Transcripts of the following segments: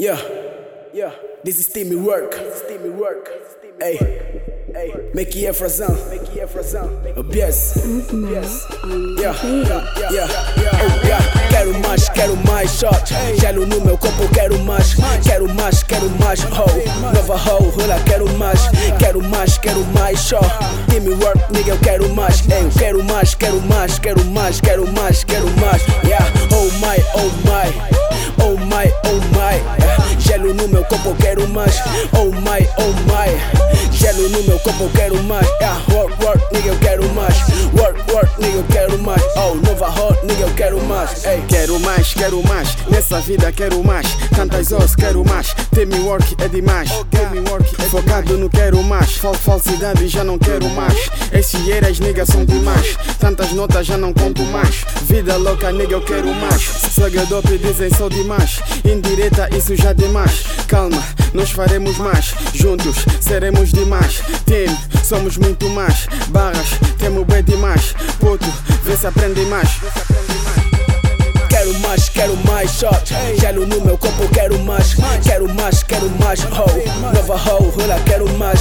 Yeah, yeah, this is steamy work. Steamy work. Hey, hey, make it frazão, make it frazão. Yes, yes. Yeah, yeah, yeah, yeah, oh, yeah. Quero mais, quero mais shot. Gelo no meu corpo, quero mais, quero mais, quero mais. Oh, nova hoe, rola, quero mais, quero mais, quero mais shot. Steamy work, nigga, eu quero mais. Eu quero mais, quero mais, quero mais, quero mais, quero mais. Yeah, oh my, oh my. Oh my, oh my Gelo no meu corpo, eu quero mais Oh my, oh my Gelo no meu corpo, eu quero mais yeah, Work, work, nigga, eu quero mais Work, work, nigga, eu quero mais Oh, nova hot, nigga, eu quero mais Ei. Quero mais, quero mais Nessa vida quero mais Tantas horas quero mais Teamwork é demais Teamwork é Focado no quero mais Fal Falsidade já não quero mais Esses eras, nigga, são demais Tantas notas já não conto mais. Vida louca, nigga, eu quero mais. Slagadope dizem sou demais. Indireta, isso já demais Calma, nós faremos mais. Juntos, seremos demais. Team, somos muito mais. Barras, temos bem demais. Puto, vê se aprende mais. Quero mais, quero mais shot Gelo no meu corpo, quero mais. Quero mais, quero mais hoe Nova hoe, rola, quero mais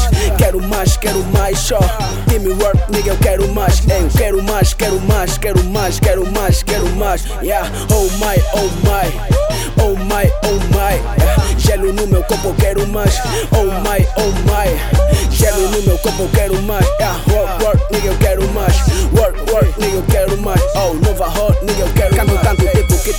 Quero mais, quero mais shot Team work, nigga, eu quero mais eu quero mais, quero mais, quero mais, quero mais, quero mais. Yeah, oh my, oh my. Oh my, oh my. Gelo no meu corpo, eu quero mais. Oh my, oh my. Gelo no meu corpo, eu quero mais. Yeah, Work, work, nigga, eu quero mais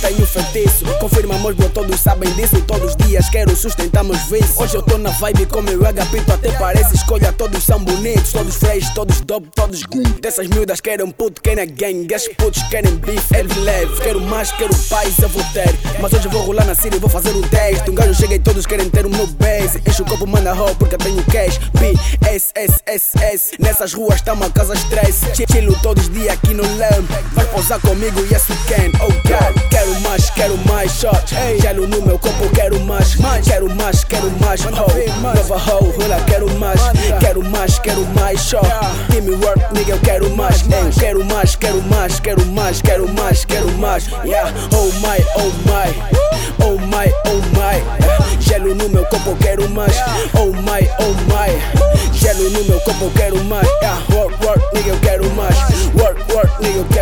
tenho feitiço Confirma, meus bro, todos sabem disso. Todos os dias quero sustentar meus vícios. Hoje eu tô na vibe com meu agapito Até parece escolha, todos são bonitos Todos fresh, todos dope, todos good Dessas miúdas querem puto, querem gang Esses putos querem beef, é leve. Quero mais, quero paz, eu vou ter. Mas hoje eu vou rolar na city, vou fazer um teste. Um gajo chega e todos querem ter o meu base. Enche o copo, manda ho, porque eu tenho cash. B, S, S, S, S. Nessas ruas tá uma casa stress Chilo todos os dias aqui no lamb Vai pousar comigo, yes you can, oh God Quero mais, quero mais shot Gelo no meu corpo, quero mais Quero mais, quero mais oh. Nova hoe, rola, quero mais. Quero mais, quero mais shot Team work, nigga, eu quero mais. Quero mais, quero mais, quero mais, quero mais, quero mais Yeah, oh my, oh my. Oh my, oh my. Gelo no meu corpo, quero mais. Oh my, oh my. Gelo no meu corpo, quero mais. Yeah. Work, work, nigga, eu quero mais. Work, work, nigga, eu quero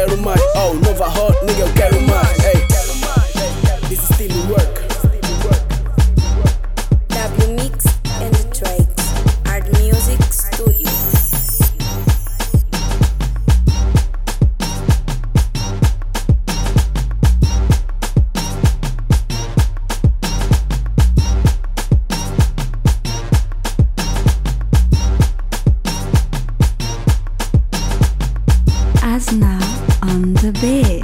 Now on the bed.